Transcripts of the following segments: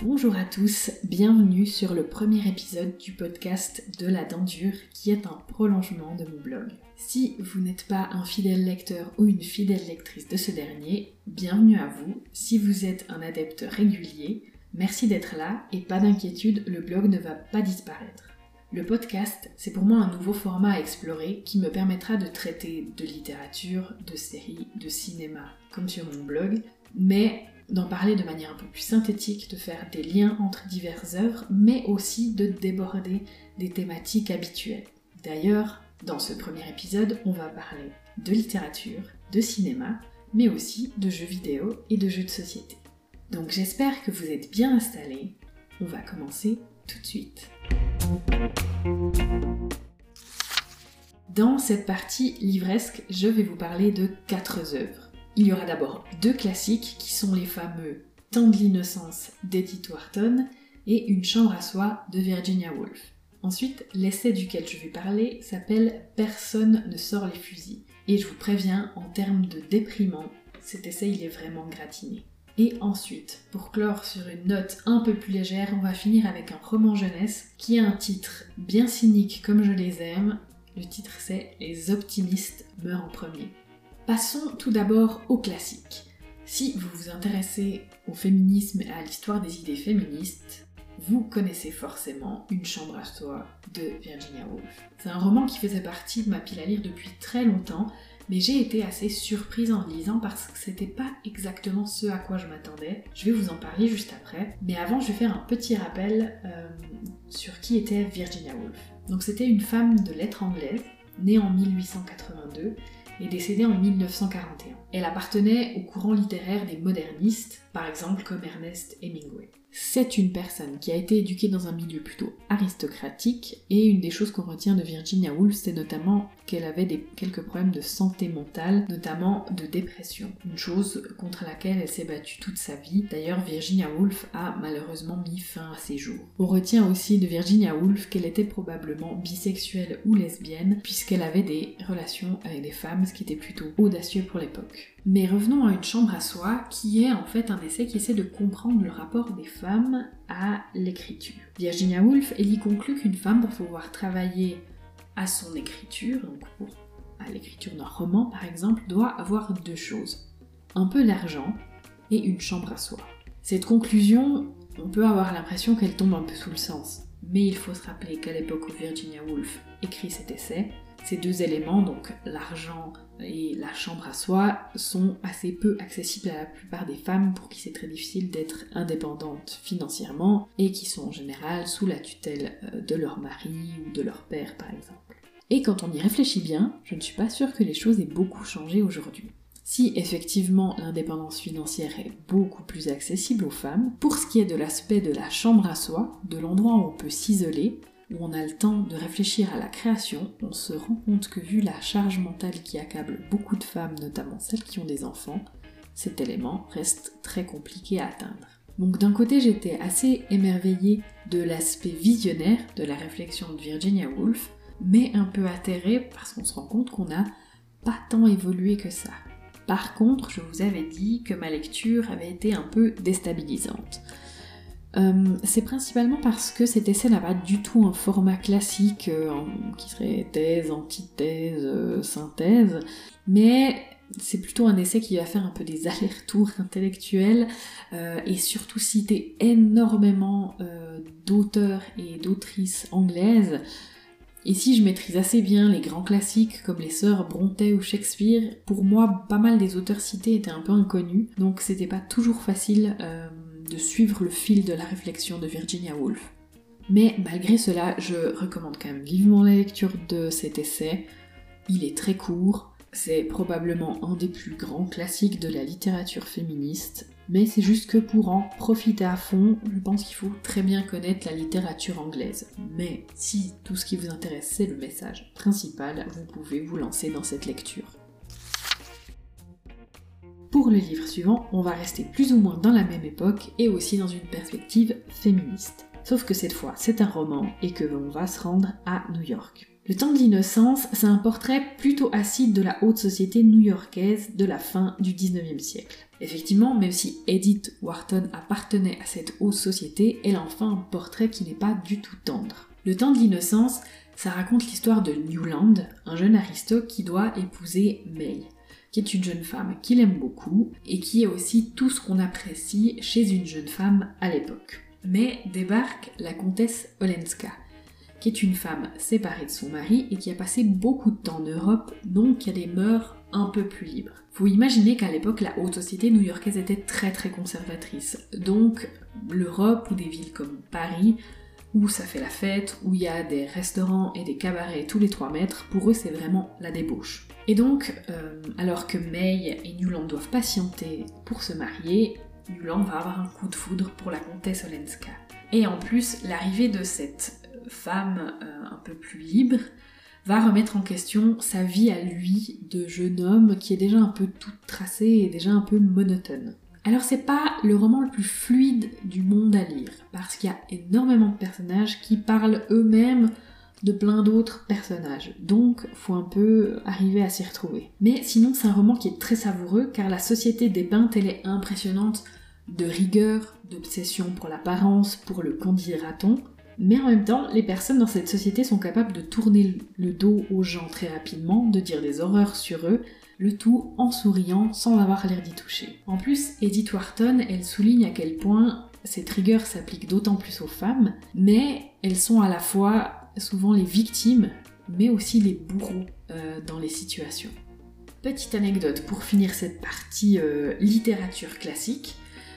Bonjour à tous, bienvenue sur le premier épisode du podcast de la dure qui est un prolongement de mon blog. Si vous n'êtes pas un fidèle lecteur ou une fidèle lectrice de ce dernier, bienvenue à vous. Si vous êtes un adepte régulier, merci d'être là et pas d'inquiétude, le blog ne va pas disparaître. Le podcast, c'est pour moi un nouveau format à explorer qui me permettra de traiter de littérature, de séries, de cinéma, comme sur mon blog, mais d'en parler de manière un peu plus synthétique, de faire des liens entre diverses œuvres, mais aussi de déborder des thématiques habituelles. D'ailleurs, dans ce premier épisode, on va parler de littérature, de cinéma, mais aussi de jeux vidéo et de jeux de société. Donc j'espère que vous êtes bien installés. On va commencer tout de suite. Dans cette partie livresque, je vais vous parler de quatre œuvres. Il y aura d'abord deux classiques qui sont les fameux Temps de l'innocence d'Edith Wharton et Une chambre à soi de Virginia Woolf. Ensuite, l'essai duquel je vais parler s'appelle Personne ne sort les fusils. Et je vous préviens, en termes de déprimant, cet essai il est vraiment gratiné. Et ensuite, pour clore sur une note un peu plus légère, on va finir avec un roman jeunesse qui a un titre bien cynique comme je les aime. Le titre c'est Les optimistes meurent en premier. Passons tout d'abord au classique. Si vous vous intéressez au féminisme et à l'histoire des idées féministes, vous connaissez forcément Une chambre à soi de Virginia Woolf. C'est un roman qui faisait partie de ma pile à lire depuis très longtemps, mais j'ai été assez surprise en le lisant parce que c'était pas exactement ce à quoi je m'attendais. Je vais vous en parler juste après, mais avant je vais faire un petit rappel euh, sur qui était Virginia Woolf. Donc c'était une femme de lettres anglaise, née en 1882 et décédée en 1941. Elle appartenait au courant littéraire des modernistes, par exemple comme Ernest Hemingway. C'est une personne qui a été éduquée dans un milieu plutôt aristocratique et une des choses qu'on retient de Virginia Woolf, c'est notamment qu'elle avait quelques problèmes de santé mentale, notamment de dépression. Une chose contre laquelle elle s'est battue toute sa vie. D'ailleurs, Virginia Woolf a malheureusement mis fin à ses jours. On retient aussi de Virginia Woolf qu'elle était probablement bisexuelle ou lesbienne, puisqu'elle avait des relations avec des femmes, ce qui était plutôt audacieux pour l'époque. Mais revenons à une chambre à soi, qui est en fait un essai qui essaie de comprendre le rapport des femmes à l'écriture. Virginia Woolf, elle y conclut qu'une femme, pour pouvoir travailler à son écriture, donc pour, à l'écriture d'un roman par exemple, doit avoir deux choses. Un peu d'argent et une chambre à soi. Cette conclusion, on peut avoir l'impression qu'elle tombe un peu sous le sens. Mais il faut se rappeler qu'à l'époque où Virginia Woolf écrit cet essai, ces deux éléments, donc l'argent et la chambre à soi, sont assez peu accessibles à la plupart des femmes pour qui c'est très difficile d'être indépendantes financièrement et qui sont en général sous la tutelle euh, de leur mari ou de leur père par exemple. Et quand on y réfléchit bien, je ne suis pas sûre que les choses aient beaucoup changé aujourd'hui. Si effectivement l'indépendance financière est beaucoup plus accessible aux femmes, pour ce qui est de l'aspect de la chambre à soi, de l'endroit où on peut s'isoler, où on a le temps de réfléchir à la création, on se rend compte que vu la charge mentale qui accable beaucoup de femmes, notamment celles qui ont des enfants, cet élément reste très compliqué à atteindre. Donc d'un côté j'étais assez émerveillée de l'aspect visionnaire de la réflexion de Virginia Woolf, mais un peu atterrée parce qu'on se rend compte qu'on n'a pas tant évolué que ça. Par contre, je vous avais dit que ma lecture avait été un peu déstabilisante. Euh, c'est principalement parce que cet essai n'a pas du tout un format classique euh, qui serait thèse, antithèse, euh, synthèse, mais c'est plutôt un essai qui va faire un peu des allers-retours intellectuels et surtout citer énormément d'auteurs et d'autrices anglaises. Ici, je maîtrise assez bien les grands classiques comme les sœurs Brontë ou Shakespeare. Pour moi, pas mal des auteurs cités étaient un peu inconnus, donc c'était pas toujours facile de suivre le fil de la réflexion de Virginia Woolf. Mais malgré cela, je recommande quand même vivement la lecture de cet essai. Il est très court, c'est probablement un des plus grands classiques de la littérature féministe, mais c'est juste que pour en profiter à fond, je pense qu'il faut très bien connaître la littérature anglaise. Mais si tout ce qui vous intéresse c'est le message principal, vous pouvez vous lancer dans cette lecture. Pour le livre suivant, on va rester plus ou moins dans la même époque et aussi dans une perspective féministe. Sauf que cette fois, c'est un roman et que l'on va se rendre à New York. Le temps de l'innocence, c'est un portrait plutôt acide de la haute société new-yorkaise de la fin du 19e siècle. Effectivement, même si Edith Wharton appartenait à cette haute société, elle a enfin un portrait qui n'est pas du tout tendre. Le temps de l'innocence, ça raconte l'histoire de Newland, un jeune aristote qui doit épouser May, qui est une jeune femme qu'il aime beaucoup et qui est aussi tout ce qu'on apprécie chez une jeune femme à l'époque. Mais débarque la comtesse Olenska, qui est une femme séparée de son mari et qui a passé beaucoup de temps en Europe, donc qui a des un peu plus libres. Vous imaginez qu'à l'époque, la haute société new-yorkaise était très très conservatrice. Donc, l'Europe ou des villes comme Paris, où ça fait la fête, où il y a des restaurants et des cabarets tous les 3 mètres, pour eux c'est vraiment la débauche. Et donc, euh, alors que May et Newland doivent patienter pour se marier, Newland va avoir un coup de foudre pour la comtesse Olenska. Et en plus, l'arrivée de cette femme euh, un peu plus libre va remettre en question sa vie à lui de jeune homme qui est déjà un peu toute tracée et déjà un peu monotone. Alors c'est pas le roman le plus fluide du monde à lire, parce qu'il y a énormément de personnages qui parlent eux-mêmes de plein d'autres personnages, donc faut un peu arriver à s'y retrouver. Mais sinon c'est un roman qui est très savoureux, car la société dépeinte elle est impressionnante de rigueur, d'obsession pour l'apparence, pour le candidaton, mais en même temps, les personnes dans cette société sont capables de tourner le dos aux gens très rapidement, de dire des horreurs sur eux, le tout en souriant sans avoir l'air d'y toucher. En plus, Edith Wharton, elle souligne à quel point ces triggers s'appliquent d'autant plus aux femmes, mais elles sont à la fois souvent les victimes, mais aussi les bourreaux euh, dans les situations. Petite anecdote pour finir cette partie euh, littérature classique.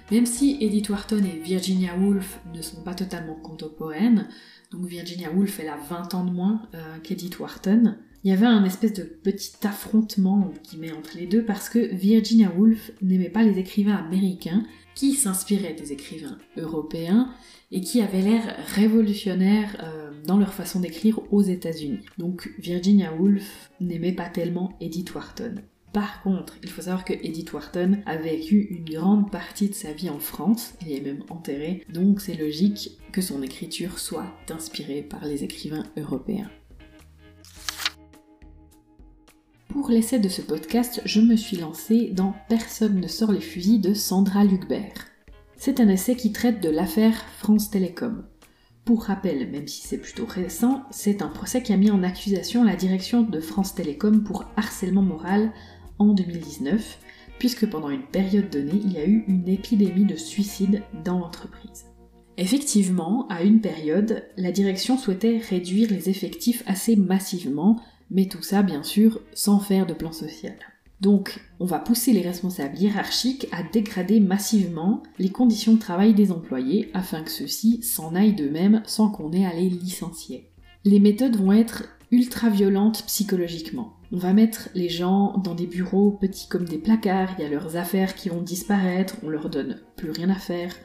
Même si Edith Wharton et Virginia Woolf ne sont pas totalement contemporaines, donc Virginia Woolf elle a 20 ans de moins euh, qu'Edith Wharton, il y avait un espèce de petit affrontement entre les deux parce que Virginia Woolf n'aimait pas les écrivains américains qui s'inspiraient des écrivains européens et qui avaient l'air révolutionnaires euh, dans leur façon d'écrire aux États-Unis. Donc Virginia Woolf n'aimait pas tellement Edith Wharton. Par contre, il faut savoir que Edith Wharton a vécu une grande partie de sa vie en France, elle est même enterrée, donc c'est logique que son écriture soit inspirée par les écrivains européens. Pour l'essai de ce podcast, je me suis lancée dans Personne ne sort les fusils de Sandra Lucbert. C'est un essai qui traite de l'affaire France Télécom. Pour rappel, même si c'est plutôt récent, c'est un procès qui a mis en accusation la direction de France Télécom pour harcèlement moral en 2019, puisque pendant une période donnée, il y a eu une épidémie de suicide dans l'entreprise. Effectivement, à une période, la direction souhaitait réduire les effectifs assez massivement, mais tout ça, bien sûr, sans faire de plan social. Donc, on va pousser les responsables hiérarchiques à dégrader massivement les conditions de travail des employés afin que ceux-ci s'en aillent d'eux-mêmes sans qu'on ait à les licencier. Les méthodes vont être ultra violentes psychologiquement. On va mettre les gens dans des bureaux petits comme des placards, il y a leurs affaires qui vont disparaître, on leur donne plus rien à faire,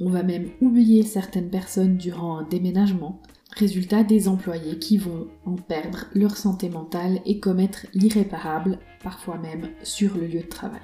on va même oublier certaines personnes durant un déménagement. Résultat, des employés qui vont en perdre leur santé mentale et commettre l'irréparable, parfois même sur le lieu de travail.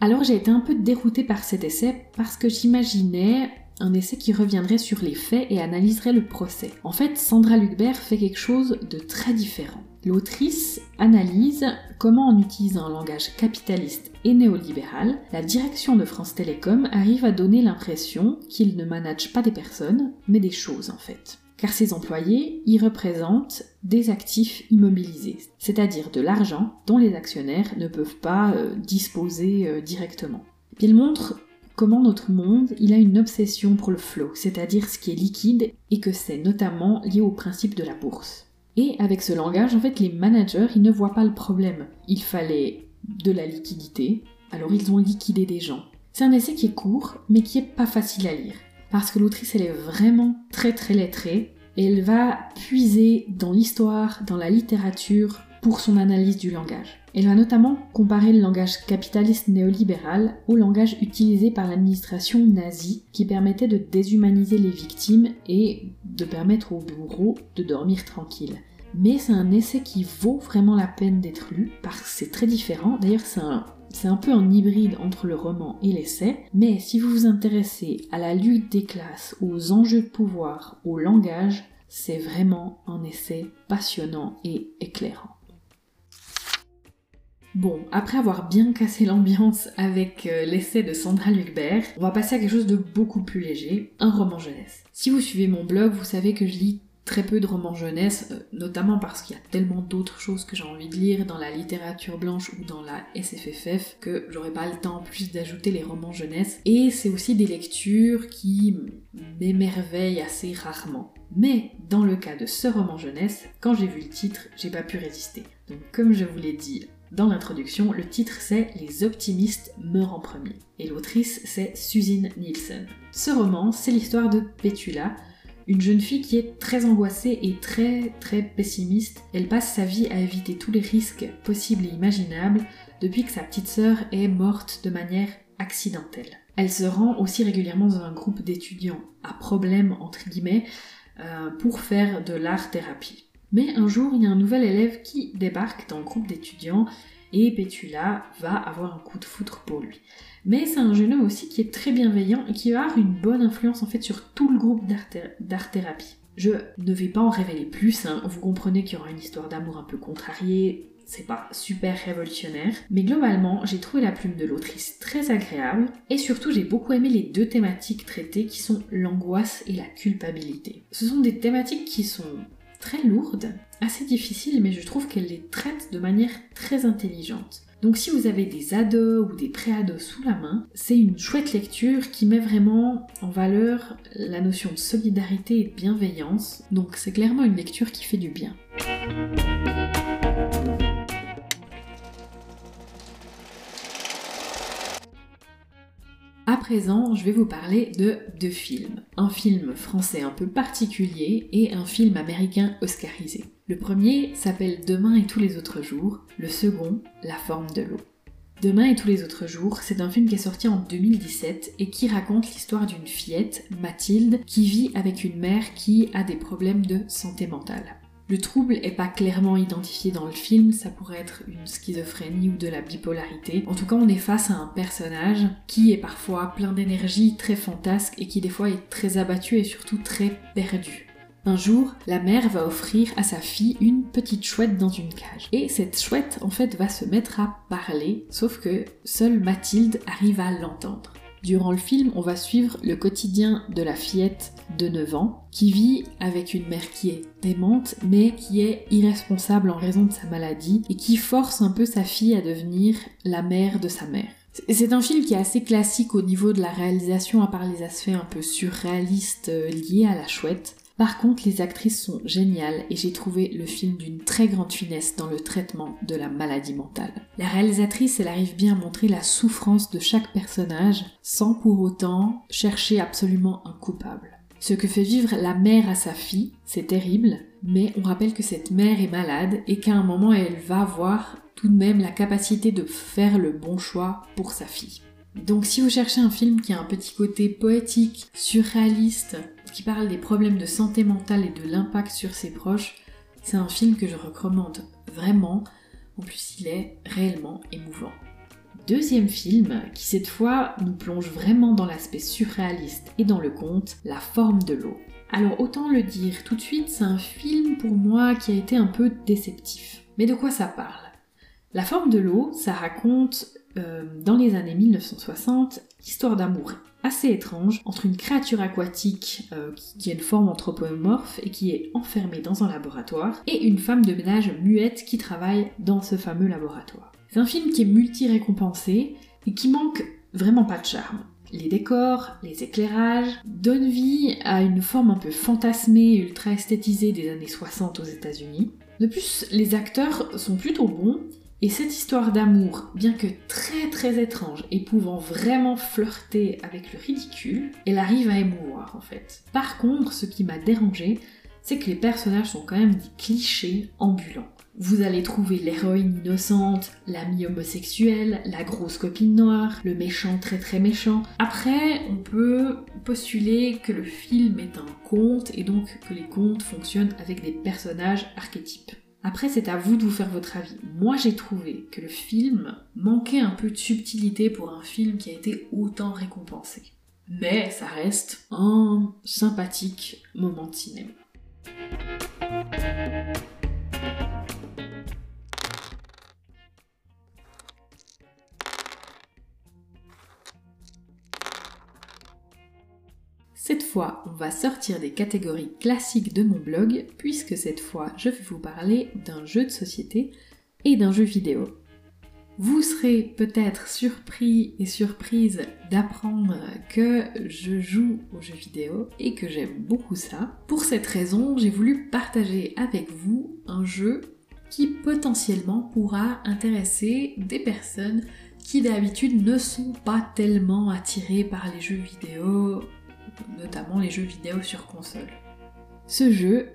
Alors j'ai été un peu déroutée par cet essai parce que j'imaginais un essai qui reviendrait sur les faits et analyserait le procès. En fait, Sandra Lucbert fait quelque chose de très différent. L'autrice analyse comment en utilisant un langage capitaliste et néolibéral, la direction de France Télécom arrive à donner l'impression qu'il ne manage pas des personnes, mais des choses en fait. Car ses employés y représentent des actifs immobilisés, c'est-à-dire de l'argent dont les actionnaires ne peuvent pas euh, disposer euh, directement. il montre comment notre monde, il a une obsession pour le flow, c'est-à-dire ce qui est liquide, et que c'est notamment lié au principe de la bourse. Et avec ce langage, en fait, les managers, ils ne voient pas le problème. Il fallait de la liquidité, alors ils ont liquidé des gens. C'est un essai qui est court, mais qui est pas facile à lire. Parce que l'autrice, elle est vraiment très très lettrée, et elle va puiser dans l'histoire, dans la littérature, pour son analyse du langage. Elle va notamment comparer le langage capitaliste néolibéral au langage utilisé par l'administration nazie qui permettait de déshumaniser les victimes et de permettre aux bourreaux de dormir tranquille. Mais c'est un essai qui vaut vraiment la peine d'être lu parce que c'est très différent. D'ailleurs, c'est un, c'est un peu un hybride entre le roman et l'essai, mais si vous vous intéressez à la lutte des classes, aux enjeux de pouvoir, au langage, c'est vraiment un essai passionnant et éclairant. Bon, après avoir bien cassé l'ambiance avec euh, l'essai de Sandra Lucbert, on va passer à quelque chose de beaucoup plus léger, un roman jeunesse. Si vous suivez mon blog, vous savez que je lis très peu de romans jeunesse, euh, notamment parce qu'il y a tellement d'autres choses que j'ai envie de lire dans la littérature blanche ou dans la SFFF que j'aurais pas le temps plus d'ajouter les romans jeunesse. Et c'est aussi des lectures qui m'émerveillent assez rarement. Mais dans le cas de ce roman jeunesse, quand j'ai vu le titre, j'ai pas pu résister. Donc comme je vous l'ai dit dans l'introduction, le titre c'est Les optimistes meurent en premier. Et l'autrice c'est Susan Nielsen. Ce roman, c'est l'histoire de Petula, une jeune fille qui est très angoissée et très très pessimiste. Elle passe sa vie à éviter tous les risques possibles et imaginables depuis que sa petite sœur est morte de manière accidentelle. Elle se rend aussi régulièrement dans un groupe d'étudiants à problème entre guillemets euh, pour faire de l'art thérapie. Mais un jour, il y a un nouvel élève qui débarque dans le groupe d'étudiants et Petula va avoir un coup de foudre pour lui. Mais c'est un jeune homme aussi qui est très bienveillant et qui va avoir une bonne influence en fait sur tout le groupe d'art thérapie. Je ne vais pas en révéler plus, hein. vous comprenez qu'il y aura une histoire d'amour un peu contrariée, c'est pas super révolutionnaire, mais globalement j'ai trouvé la plume de l'autrice très agréable et surtout j'ai beaucoup aimé les deux thématiques traitées qui sont l'angoisse et la culpabilité. Ce sont des thématiques qui sont très lourde, assez difficile, mais je trouve qu'elle les traite de manière très intelligente. Donc si vous avez des ados ou des pré-ados sous la main, c'est une chouette lecture qui met vraiment en valeur la notion de solidarité et de bienveillance. Donc c'est clairement une lecture qui fait du bien. Présent, je vais vous parler de deux films. Un film français un peu particulier et un film américain oscarisé. Le premier s'appelle Demain et tous les autres jours, le second, La forme de l'eau. Demain et tous les autres jours, c'est un film qui est sorti en 2017 et qui raconte l'histoire d'une fillette, Mathilde, qui vit avec une mère qui a des problèmes de santé mentale. Le trouble est pas clairement identifié dans le film, ça pourrait être une schizophrénie ou de la bipolarité. En tout cas, on est face à un personnage qui est parfois plein d'énergie, très fantasque et qui des fois est très abattu et surtout très perdu. Un jour, la mère va offrir à sa fille une petite chouette dans une cage. Et cette chouette, en fait, va se mettre à parler, sauf que seule Mathilde arrive à l'entendre. Durant le film, on va suivre le quotidien de la fillette de 9 ans qui vit avec une mère qui est démente mais qui est irresponsable en raison de sa maladie et qui force un peu sa fille à devenir la mère de sa mère. C'est un film qui est assez classique au niveau de la réalisation à part les aspects un peu surréalistes euh, liés à la chouette. Par contre, les actrices sont géniales et j'ai trouvé le film d'une très grande finesse dans le traitement de la maladie mentale. La réalisatrice, elle arrive bien à montrer la souffrance de chaque personnage sans pour autant chercher absolument un coupable. Ce que fait vivre la mère à sa fille, c'est terrible, mais on rappelle que cette mère est malade et qu'à un moment elle va avoir tout de même la capacité de faire le bon choix pour sa fille. Donc si vous cherchez un film qui a un petit côté poétique, surréaliste, qui parle des problèmes de santé mentale et de l'impact sur ses proches, c'est un film que je recommande vraiment. En plus, il est réellement émouvant. Deuxième film, qui cette fois nous plonge vraiment dans l'aspect surréaliste et dans le conte, La forme de l'eau. Alors autant le dire tout de suite, c'est un film pour moi qui a été un peu déceptif. Mais de quoi ça parle? La forme de l'eau, ça raconte euh, dans les années 1960 l'histoire d'amour assez étrange entre une créature aquatique euh, qui, a une forme anthropomorphe et qui est enfermée dans un laboratoire et une femme de ménage muette qui travaille dans ce fameux laboratoire. C'est un film qui est multi-récompensé et qui manque vraiment pas de charme. Les décors, les éclairages donnent vie à une forme un peu fantasmée ultra esthétisée des années 60 aux États-Unis. De plus, les acteurs sont plutôt bons et cette histoire d'amour, bien que très très étrange et pouvant vraiment flirter avec le ridicule, elle arrive à émouvoir en fait. Par contre, ce qui m'a dérangé, c'est que les personnages sont quand même des clichés ambulants. Vous allez trouver l'héroïne innocente, l'ami homosexuel, la grosse copine noire, le méchant très très méchant. Après, on peut postuler que le film est un conte et donc que les contes fonctionnent avec des personnages archétypes. Après, c'est à vous de vous faire votre avis. Moi, j'ai trouvé que le film manquait un peu de subtilité pour un film qui a été autant récompensé. Mais ça reste un sympathique moment de cinéma. On va sortir des catégories classiques de mon blog, puisque cette fois, je vais vous parler d'un jeu de société et d'un jeu vidéo. Vous serez peut-être surpris et surprise d'apprendre que je joue aux jeux vidéo et que j'aime beaucoup ça. Pour cette raison, j'ai voulu partager avec vous un jeu qui potentiellement pourra intéresser des personnes qui d'habitude ne sont pas tellement attirées par les jeux vidéo, notamment les jeux vidéo sur console. Ce jeu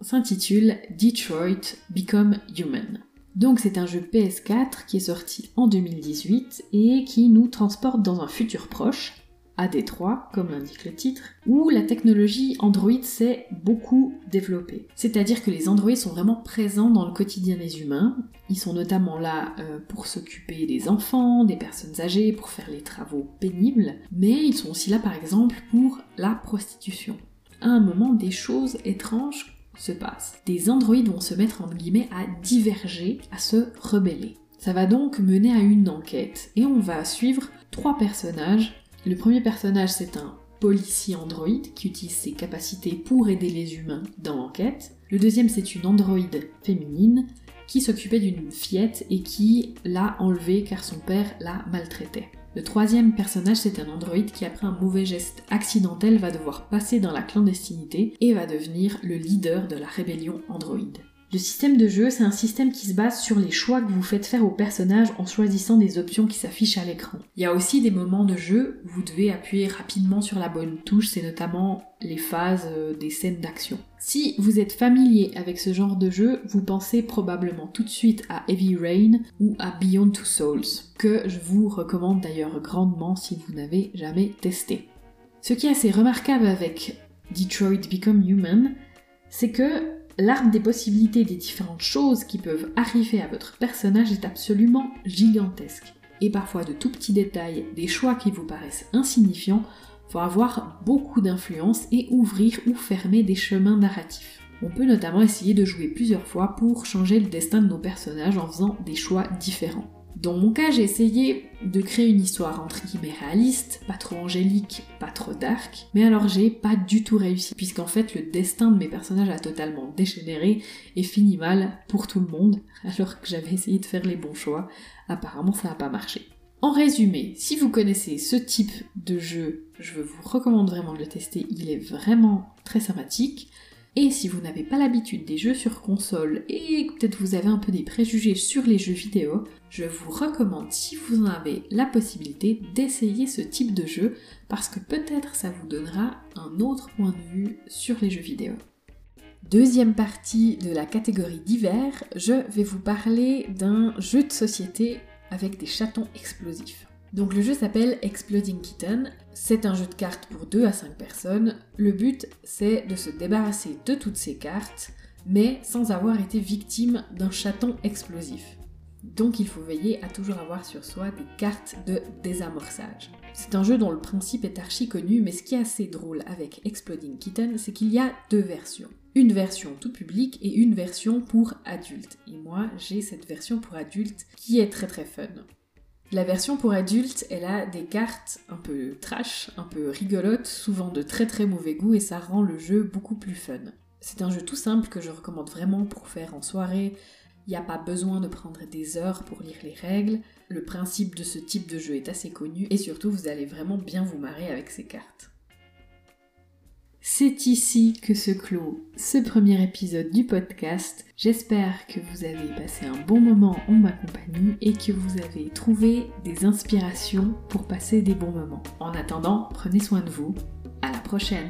s'intitule Detroit Become Human. Donc c'est un jeu PS4 qui est sorti en 2018 et qui nous transporte dans un futur proche, à Détroit, comme l'indique le titre, où la technologie Android s'est beaucoup développée. C'est-à-dire que les Androids sont vraiment présents dans le quotidien des humains. Ils sont notamment là euh, pour s'occuper des enfants, des personnes âgées, pour faire les travaux pénibles, mais ils sont aussi là par exemple pour la prostitution. À un moment, des choses étranges se passe. Des androïdes vont se mettre en guillemets à diverger, à se rebeller. Ça va donc mener à une enquête et on va suivre trois personnages. Le premier personnage c'est un policier androïde qui utilise ses capacités pour aider les humains dans l'enquête. Le deuxième c'est une androïde féminine qui s'occupait d'une fillette et qui l'a enlevée car son père la maltraitait. Le troisième personnage, c'est un androïde qui, après un mauvais geste accidentel, va devoir passer dans la clandestinité et va devenir le leader de la rébellion androïde. Le système de jeu, c'est un système qui se base sur les choix que vous faites faire au personnage en choisissant des options qui s'affichent à l'écran. Il y a aussi des moments de jeu où vous devez appuyer rapidement sur la bonne touche, c'est notamment les phases euh, des scènes d'action. Si vous êtes familier avec ce genre de jeu, vous pensez probablement tout de suite à Heavy Rain ou à Beyond Two Souls, que je vous recommande d'ailleurs grandement si vous n'avez jamais testé. Ce qui est assez remarquable avec Detroit Become Human, c'est que l'arbre des possibilités des différentes choses qui peuvent arriver à votre personnage est absolument gigantesque. Et parfois de tout petits détails, des choix qui vous paraissent insignifiants, vont avoir beaucoup d'influence et ouvrir ou fermer des chemins narratifs. On peut notamment essayer de jouer plusieurs fois pour changer le destin de nos personnages en faisant des choix différents. Dans mon cas, j'ai essayé de créer une histoire entre guillemets réaliste, pas trop angélique, pas trop dark, mais alors j'ai pas du tout réussi, puisqu'en fait le destin de mes personnages a totalement dégénéré et fini mal pour tout le monde, alors que j'avais essayé de faire les bons choix. Apparemment ça n'a pas marché. En résumé, si vous connaissez ce type de jeu, je vous recommande vraiment de le tester, il est vraiment très sympathique. Et si vous n'avez pas l'habitude des jeux sur console et peut-être vous avez un peu des préjugés sur les jeux vidéo, je vous recommande, si vous en avez la possibilité, d'essayer ce type de jeu parce que peut-être ça vous donnera un autre point de vue sur les jeux vidéo. Deuxième partie de la catégorie divers, je vais vous parler d'un jeu de société avec des chatons explosifs. Donc le jeu s'appelle Exploding Kitten. C'est un jeu de cartes pour 2 à 5 personnes. Le but c'est de se débarrasser de toutes ces cartes, mais sans avoir été victime d'un chaton explosif. Donc il faut veiller à toujours avoir sur soi des cartes de désamorçage. C'est un jeu dont le principe est archi connu, mais ce qui est assez drôle avec Exploding Kitten, c'est qu'il y a deux versions. Une version tout public et une version pour adultes. Et moi, j'ai cette version pour adultes qui est très très fun. La version pour adultes, elle a des cartes un peu trash, un peu rigolotes, souvent de très très mauvais goût et ça rend le jeu beaucoup plus fun. C'est un jeu tout simple que je recommande vraiment pour faire en soirée. Il n'y a pas besoin de prendre des heures pour lire les règles. Le principe de ce type de jeu est assez connu et surtout vous allez vraiment bien vous marrer avec ces cartes. C'est ici que se clôt ce premier épisode du podcast. J'espère que vous avez passé un bon moment en ma compagnie et que vous avez trouvé des inspirations pour passer des bons moments. En attendant, prenez soin de vous. À la prochaine!